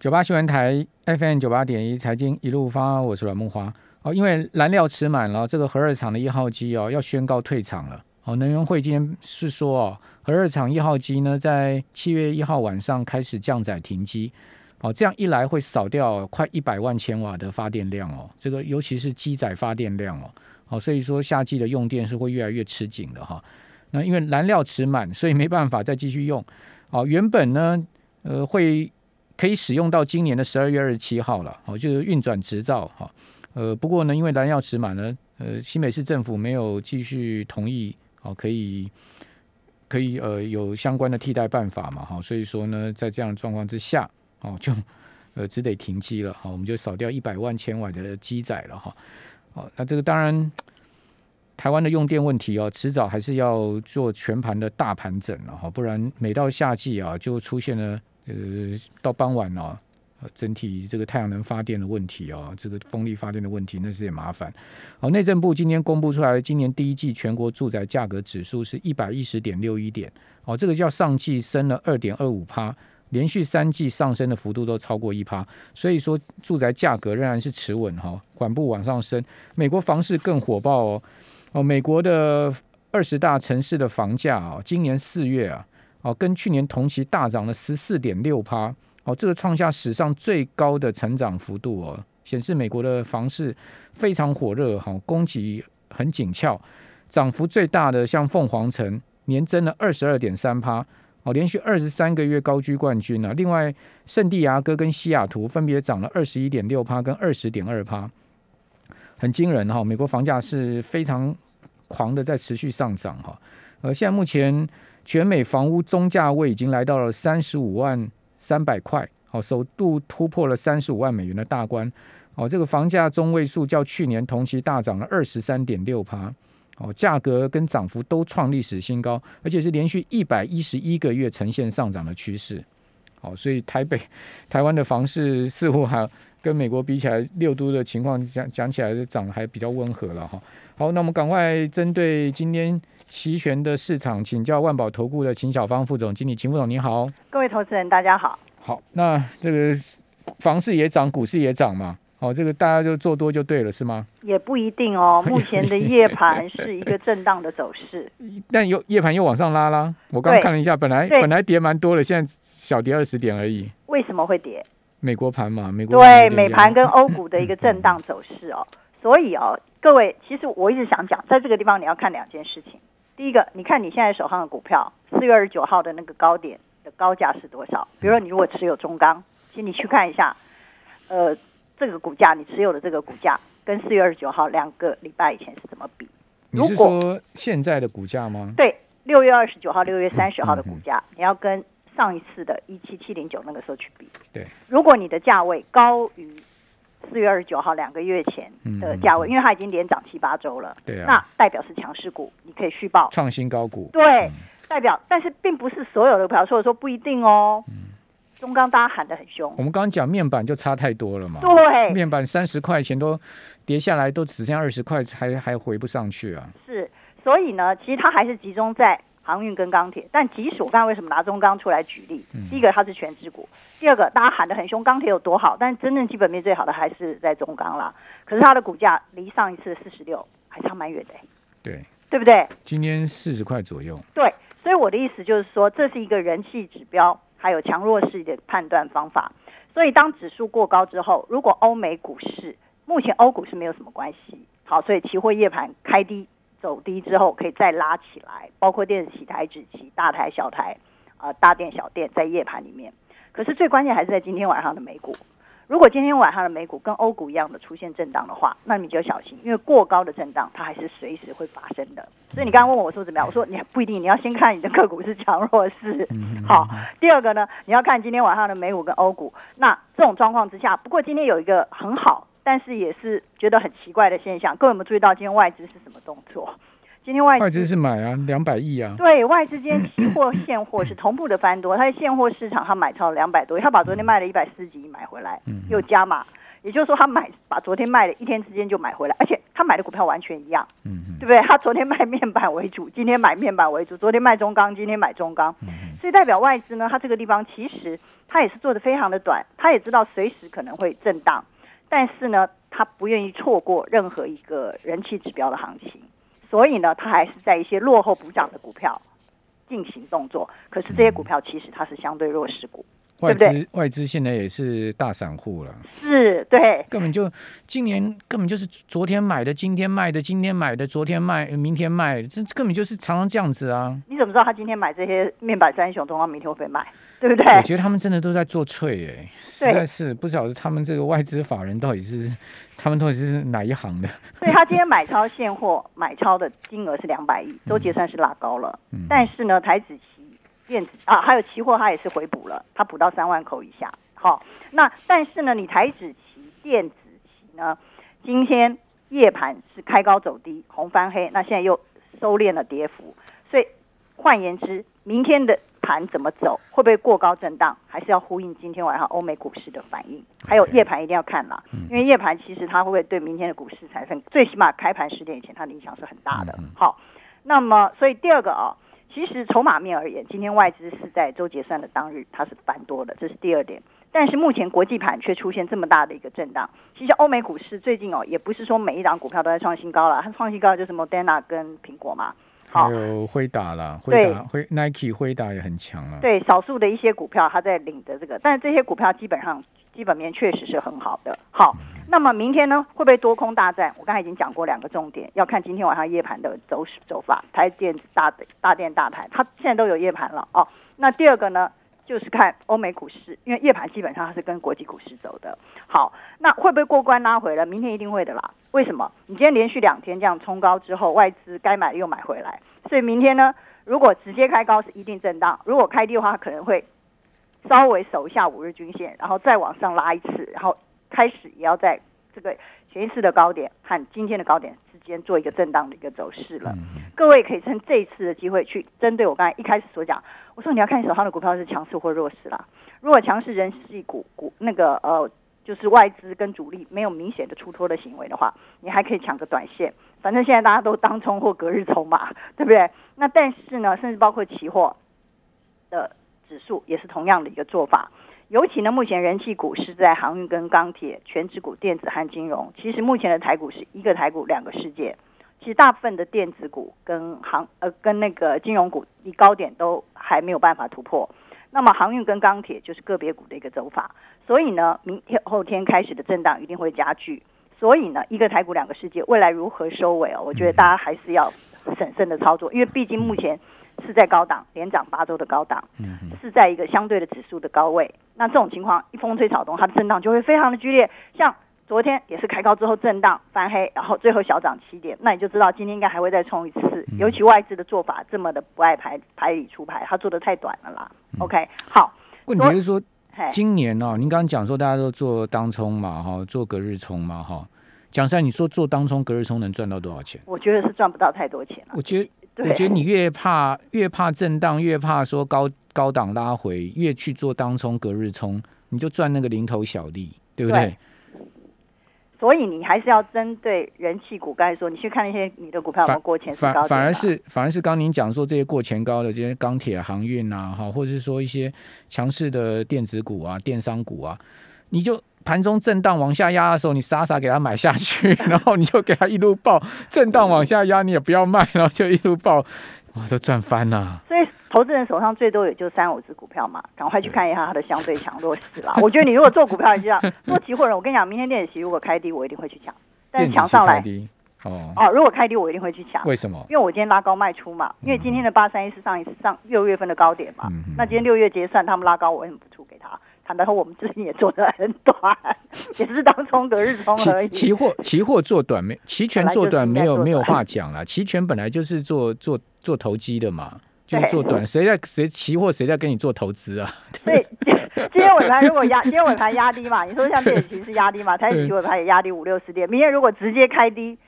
九八新闻台 FM 九八点一财经一路发，我是阮木花。哦，因为燃料吃满了，这个核二厂的一号机哦要宣告退场了。哦，能源会今天是说哦，核二厂一号机呢在七月一号晚上开始降载停机。哦，这样一来会少掉快一百万千瓦的发电量哦，这个尤其是机载发电量哦。哦，所以说夏季的用电是会越来越吃紧的哈。那因为燃料池满，所以没办法再继续用。哦，原本呢，呃，会可以使用到今年的十二月二十七号了。哦，就是运转执照哈。呃，不过呢，因为燃料池满呢，呃，新北市政府没有继续同意。哦，可以可以呃有相关的替代办法嘛？哈，所以说呢，在这样的状况之下，哦，就呃只得停机了。好，我们就少掉一百万千瓦的机载了哈。好，那这个当然。台湾的用电问题哦，迟早还是要做全盘的大盘整了哈，不然每到夏季啊，就出现了呃到傍晚哦，整体这个太阳能发电的问题哦，这个风力发电的问题，那是也麻烦。好，内政部今天公布出来，今年第一季全国住宅价格指数是一百一十点六一点，哦，这个叫上季升了二点二五趴，连续三季上升的幅度都超过一趴，所以说住宅价格仍然是持稳哈，缓步往上升。美国房市更火爆哦。哦，美国的二十大城市的房价啊，今年四月啊，哦，跟去年同期大涨了十四点六趴，哦，这个创下史上最高的成长幅度哦，显示美国的房市非常火热哈，供给很紧俏，涨幅最大的像凤凰城年增了二十二点三趴，哦，连续二十三个月高居冠军啊，另外圣地亚哥跟西雅图分别涨了二十一点六趴跟二十点二趴。很惊人哈，美国房价是非常狂的，在持续上涨哈。呃，现在目前全美房屋中价位已经来到了三十五万三百块，好，首度突破了三十五万美元的大关。哦，这个房价中位数较去年同期大涨了二十三点六趴，哦，价格跟涨幅都创历史新高，而且是连续一百一十一个月呈现上涨的趋势。好，所以台北、台湾的房市似乎还。跟美国比起来，六都的情况讲讲起来，涨得还比较温和了哈。好，那我们赶快针对今天期权的市场，请教万宝投顾的秦小芳副总经理，秦副总你好。各位投资人大家好。好，那这个房市也涨，股市也涨嘛？好，这个大家就做多就对了，是吗？也不一定哦。目前的夜盘是一个震荡的走势，但又夜盘又往上拉啦。我刚看了一下，本来本来跌蛮多的，现在小跌二十点而已。为什么会跌？美国盘嘛，美国对美盘跟欧股的一个震荡走势哦，所以哦，各位，其实我一直想讲，在这个地方你要看两件事情。第一个，你看你现在手上的股票，四月二十九号的那个高点的高价是多少？比如说你如果持有中钢，请你去看一下，呃，这个股价你持有的这个股价跟四月二十九号两个礼拜以前是怎么比？你是说现在的股价吗？对，六月二十九号、六月三十号的股价，你要跟。上一次的一七七零九那个时候去比，对，如果你的价位高于四月二十九号两个月前的价位，因为它已经连涨七八周了，对啊，那代表是强势股，你可以续报创新高股，对，代表，但是并不是所有的票，所以说不一定哦。中钢大家喊的很凶，我们刚刚讲面板就差太多了嘛，对，面板三十块钱都跌下来，都只剩二十块，还还回不上去啊。是，所以呢，其实它还是集中在。航运跟钢铁，但即使我刚刚为什么拿中钢出来举例？第一个它是全职股，第二个大家喊得很凶，钢铁有多好，但真正基本面最好的还是在中钢啦。可是它的股价离上一次四十六还差蛮远的，对对不对？今天四十块左右。对，所以我的意思就是说，这是一个人气指标，还有强弱势的判断方法。所以当指数过高之后，如果欧美股市目前欧股是没有什么关系，好，所以期货夜盘开低。走低之后可以再拉起来，包括电子期、台指期、大台、小台，啊，大电、小电在夜盘里面。可是最关键还是在今天晚上的美股。如果今天晚上的美股跟欧股一样的出现震荡的话，那你就小心，因为过高的震荡它还是随时会发生的。所以你刚刚问我说怎么样，我说你不一定，你要先看你的个股是强弱势。好，第二个呢，你要看今天晚上的美股跟欧股。那这种状况之下，不过今天有一个很好。但是也是觉得很奇怪的现象，各位有没有注意到今天外资是什么动作？今天外外资是买啊，两百亿啊。对外资今天期货现货是同步的翻多，它在现货市场它买超两百多亿，它把昨天卖了一百四十几亿买回来，又加码。也就是说他买把昨天卖的一天之间就买回来，而且他买的股票完全一样，对不对？他昨天卖面板为主，今天买面板为主；昨天卖中钢，今天买中钢。嗯所以代表外资呢，它这个地方其实它也是做的非常的短，它也知道随时可能会震荡，但是呢，他不愿意错过任何一个人气指标的行情，所以呢，他还是在一些落后补涨的股票进行动作。可是这些股票其实它是相对弱势股，外资外资现在也是大散户了，是对。根本就今年根本就是昨天买的，今天卖的，今天买的，昨天卖，明天卖，这根本就是常常这样子啊！你怎么知道他今天买这些面板三雄，中钢明天会不会卖？对不对？我觉得他们真的都在做脆哎、实在是不晓得他们这个外资法人到底是他们到底是哪一行的？所以他今天买超现货买超的金额是两百亿，周结算是拉高了。嗯但是呢，台子期电子啊，还有期货，它也是回补了，它补到三万口以下。好，那但是呢，你台子期电子期呢，今天夜盘是开高走低，红翻黑，那现在又收敛了跌幅，所以换言之，明天的盘怎么走，会不会过高震荡，还是要呼应今天晚上欧美股市的反应，还有夜盘一定要看啦，因为夜盘其实它会不会对明天的股市产生，最起码开盘十点以前它的影响是很大的。好，那么所以第二个啊、其实筹码面而言，今天外资是在周结算的当日它是翻多的，这是第二点。但是目前国际盘却出现这么大的一个震荡。其实欧美股市最近哦，也不是说每一档股票都在创新高了，它创新高就是 Moderna 跟苹果嘛。好还，有辉达啦，辉对达辉 Nike 辉达也很强啊。对少数的一些股票，它在领着这个，但是这些股票基本上基本面确实是很好的。好，那么明天呢，会不会多空大战？我刚才已经讲过两个重点，要看今天晚上夜盘的走势走法，台电子大大电大盘，它现在都有夜盘了哦。那第二个呢，就是看欧美股市，因为夜盘基本上它是跟国际股市走的。好，那会不会过关拉回了？明天一定会的啦。为什么？你今天连续两天这样冲高之后，外资该买的又买回来，所以明天呢，如果直接开高是一定震荡，如果开低的话，可能会稍微守一下五日均线，然后再往上拉一次，然后开始也要在这个前一次的高点和今天的高点间做一个震荡的一个走势了。嗯各位可以趁这一次的机会去针对我刚才一开始所讲，我说你要看你手上的股票是强势或弱势啦。如果强势人系股股那个呃，就是外资跟主力没有明显的出脱的行为的话，你还可以抢个短线。反正现在大家都当冲或隔日冲嘛，对不对？那但是呢，甚至包括期货的指数也是同样的一个做法。尤其呢，目前人气股是在航运跟钢铁、全指股、电子和金融。其实目前的台股是一个台股两个世界。其实大部分的电子股跟航呃跟那个金融股离高点都还没有办法突破。那么航运跟钢铁就是个别股的一个走法。所以呢，明天后天开始的震荡一定会加剧。所以呢，一个台股两个世界，未来如何收尾哦？我觉得大家还是要审慎的操作，因为毕竟目前是在高档，连涨八周的高档。是在一个相对的指数的高位。那这种情况一风吹草动，它的震荡就会非常的剧烈。像昨天也是开高之后震荡翻黑，然后最后小涨七点，那你就知道今天应该还会再冲一次。嗯尤其外资的做法这么的不爱排排里出牌，它做的太短了啦。OK，好，问题是说，今年哦，您刚刚讲说大家都做当冲嘛，哈，做隔日冲嘛，哈。讲实在，你说做当冲、隔日冲能赚到多少钱？我觉得是赚不到太多钱了。我觉得，对我觉得你越怕越怕震荡，越怕说高高档拉回，越去做当冲、隔日冲，你就赚那个零头小利，对不对？对所以你还是要针对人气股，刚才说你去看那些你的股票有没有过前高反反而是反而是刚您讲说这些过前高的这些钢铁、航运啊，哈，或者是说一些强势的电子股啊、电商股啊，你就盘中震荡往下压的时候，你傻傻给它买下去，然后你就给它一路爆，震荡往下压你也不要卖，然后就一路爆，哇，都赚翻了。所以投资人手上最多也就三五只股票嘛，赶快去看一下它的相对强弱势啦。我觉得你如果做股票，你就要做期货人，我跟你讲，明天电子期如果开低，我一定会去抢。但是抢上来哦，哦，如果开低，我一定会去抢。为什么？因为我今天拉高卖出嘛，因为今天的八三一是上一次上六月份的高点嘛，嗯那今天六月结算，他们拉高，我为什么不出？坦白说，我们最近也做的很短，也是当冲隔日冲而已。期期货期货做短没期权做短没有没有话讲了，期权本来就是做做做投机的嘛，就是做短，谁在谁期货谁在跟你做投资啊？所以 今天尾盘如果压，今天尾盘压低嘛，你说像电子期是压低嘛，台子期尾盘也压低五六十点，明天如果直接开低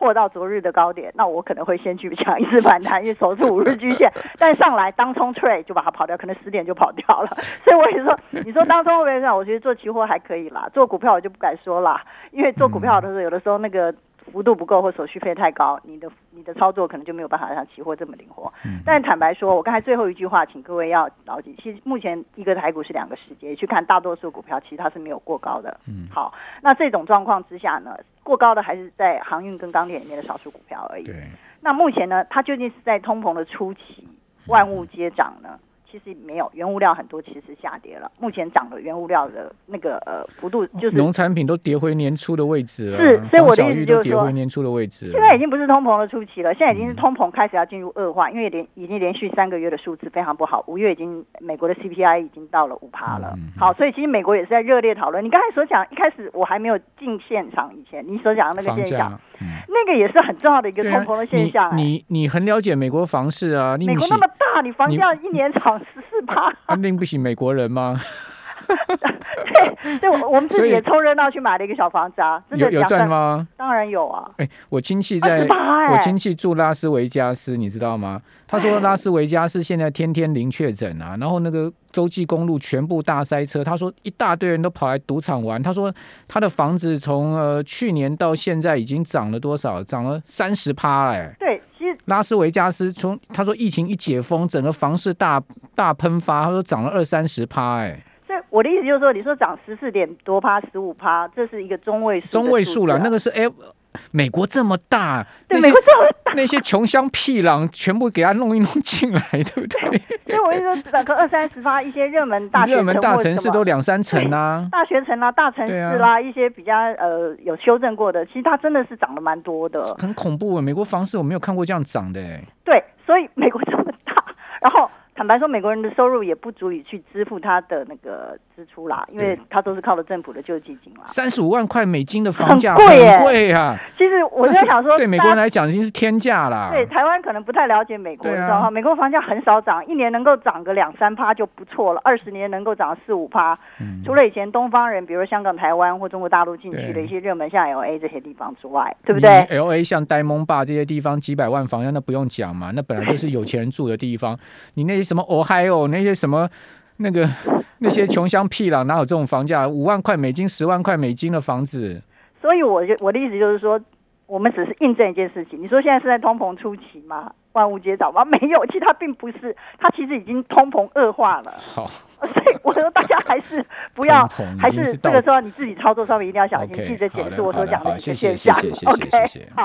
破到昨日的高点，那我可能会先去抢一次反弹，因为守住五日均线。但上来当冲 trade 就把它跑掉，可能十点就跑掉了。所以我也说，你说当冲会不会上？我觉得做期货还可以啦，做股票我就不敢说啦，因为做股票的时候，有的时候那个。幅度不够或手续费太高，你的你的操作可能就没有办法像期货这么灵活。嗯但坦白说，我刚才最后一句话，请各位要牢记，其实目前一个台股是两个世界，去看大多数股票，其实它是没有过高的。嗯好，那这种状况之下呢，过高的还是在航运跟钢铁里面的少数股票而已。那目前呢，它究竟是在通膨的初期，万物皆涨呢？其实没有，原物料很多其实下跌了。目前涨的原物料的那个呃幅度就是农产品都跌回年初的位置了，是所以我的意思黄小玉都跌就是说回年初的位置了。现在已经不是通膨的初期了，现在已经是嗯通膨开始要进入恶化，因为连已经连续三个月的数字非常不好，五月已经美国的 CPI 已经到了五趴了。好，所以其实美国也是在热烈讨论。你刚才所讲，一开始我还没有进现场以前，你所讲的那个房现象价，，嗯，那个也是很重要的一个通膨的现象、哎你你你很了解美国房市啊？你美国那么大，你房价一年涨十四趴，啊，令不起美国人吗？对，对，我我们自己也凑热闹去买了一个小房子啊，真的有有？赚吗？当然有啊，哎、我亲戚在，28哎我亲戚住拉斯维加斯，你知道吗？他说哎拉斯维加斯现在天天零确诊啊，然后那个洲际公路全部大塞车。他说一大堆人都跑来赌场玩。他说他的房子从呃去年到现在已经涨了多少？涨了三十趴哎。对，其实拉斯维加斯从他说疫情一解封，整个房市大大喷发，他说涨了二三十趴哎。我的意思就是说，你说涨十四点多趴、十五趴，这是一个中位数的中位数了，那个是哎，美国这么大，对美国这么大，那些穷乡僻壤全部给他弄一弄进来，对不对？所以我就说涨个二三十趴，一些热门大学热门大城市都两三成啊。大学城啦、大城市对啦，一些比较呃有修正过的，其实它真的是涨得蛮多的。很恐怖啊！美国房市我没有看过这样涨的、欸，对，所以美国这么大，然后坦白说，美国人的收入也不足以去支付他的那个支出啦，因为他都是靠了政府的救济金啦。三十五万块美金的房价很贵啊！其实我在想说，对美国人来讲已经是天价啦。对台湾可能不太了解美国的对啊状况，美国房价很少涨，一年能够涨个两三趴就不错了，二十年能够涨四五趴。嗯除了以前东方人，比如香港、台湾或中国大陆进去的一些热门，像 L A 这些地方之外，对不对？？L A 像呆蒙坝这些地方几百万房价，那不用讲嘛，那本来就是有钱人住的地方。你那些什么 Ohio 那些什么那个那些穷乡僻壤哪有这种房价？五万块美金、十万块美金的房子，所以我就我的意思就是说，我们只是印证一件事情。你说现在是在通膨初期吗？万物皆涨吗？没有，其实它并不是，它其实已经通膨恶化了。好 所以我说大家还是不要还是这个时候你自己操作上面一定要小心记得检好的视我所讲的一个好谢谢现象。谢谢谢谢 OK，谢谢好。